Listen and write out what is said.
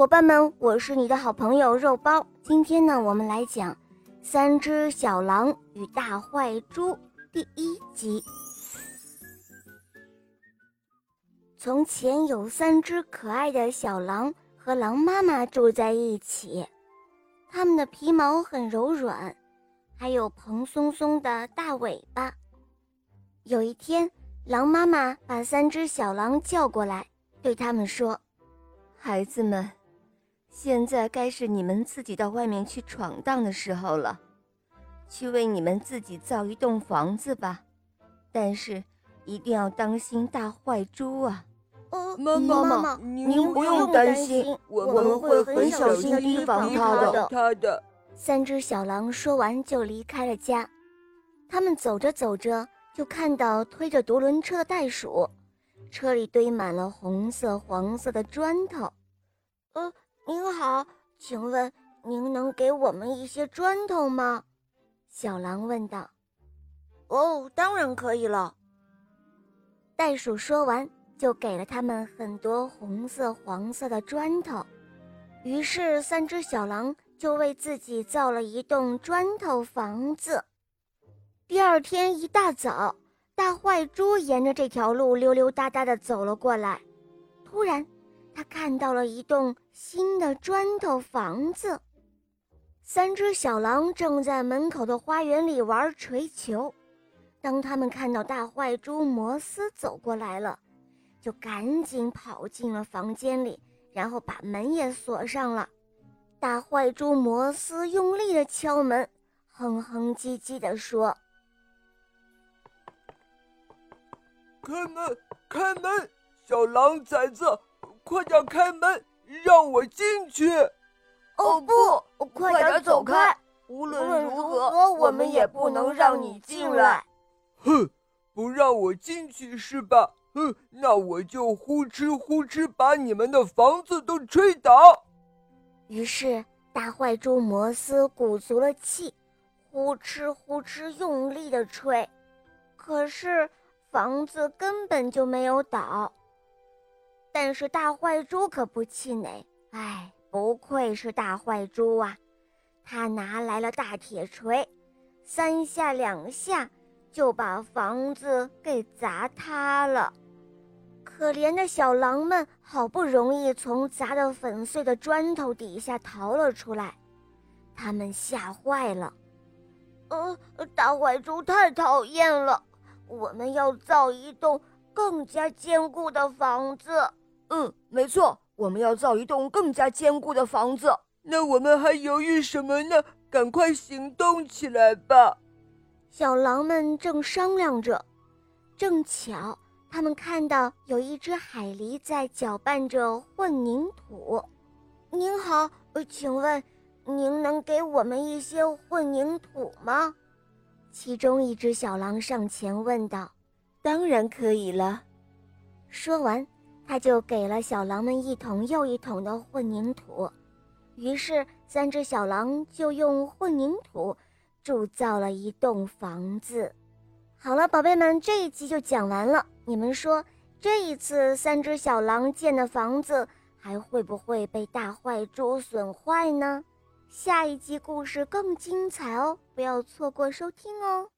伙伴们，我是你的好朋友肉包。今天呢，我们来讲《三只小狼与大坏猪》第一集。从前有三只可爱的小狼和狼妈妈住在一起，它们的皮毛很柔软，还有蓬松松的大尾巴。有一天，狼妈妈把三只小狼叫过来，对他们说：“孩子们。”现在该是你们自己到外面去闯荡的时候了，去为你们自己造一栋房子吧，但是一定要当心大坏猪啊！哦，妈妈，您不用担心，我们会很小心提防他的。他的三只小狼说完就离开了家。他们走着走着，就看到推着独轮车的袋鼠，车里堆满了红色、黄色的砖头。呃。您好，请问您能给我们一些砖头吗？小狼问道。哦，当然可以了。袋鼠说完，就给了他们很多红色、黄色的砖头。于是，三只小狼就为自己造了一栋砖头房子。第二天一大早，大坏猪沿着这条路溜溜达达地走了过来，突然。他看到了一栋新的砖头房子，三只小狼正在门口的花园里玩锤球。当他们看到大坏猪摩斯走过来了，就赶紧跑进了房间里，然后把门也锁上了。大坏猪摩斯用力地敲门，哼哼唧唧地说：“开门，开门，小狼崽子！”快点开门，让我进去！哦不，快点走开！无论如何，我们也不能让你进来。哼，不让我进去是吧？哼，那我就呼哧呼哧把你们的房子都吹倒。于是，大坏猪摩斯鼓足了气，呼哧呼哧用力的吹，可是房子根本就没有倒。但是大坏猪可不气馁，哎，不愧是大坏猪啊！他拿来了大铁锤，三下两下就把房子给砸塌了。可怜的小狼们好不容易从砸得粉碎的砖头底下逃了出来，他们吓坏了。呃，大坏猪太讨厌了，我们要造一栋更加坚固的房子。嗯，没错，我们要造一栋更加坚固的房子。那我们还犹豫什么呢？赶快行动起来吧！小狼们正商量着，正巧他们看到有一只海狸在搅拌着混凝土。您好，请问您能给我们一些混凝土吗？其中一只小狼上前问道：“当然可以了。”说完。他就给了小狼们一桶又一桶的混凝土，于是三只小狼就用混凝土铸造了一栋房子。好了，宝贝们，这一集就讲完了。你们说，这一次三只小狼建的房子还会不会被大坏猪损坏呢？下一集故事更精彩哦，不要错过收听哦。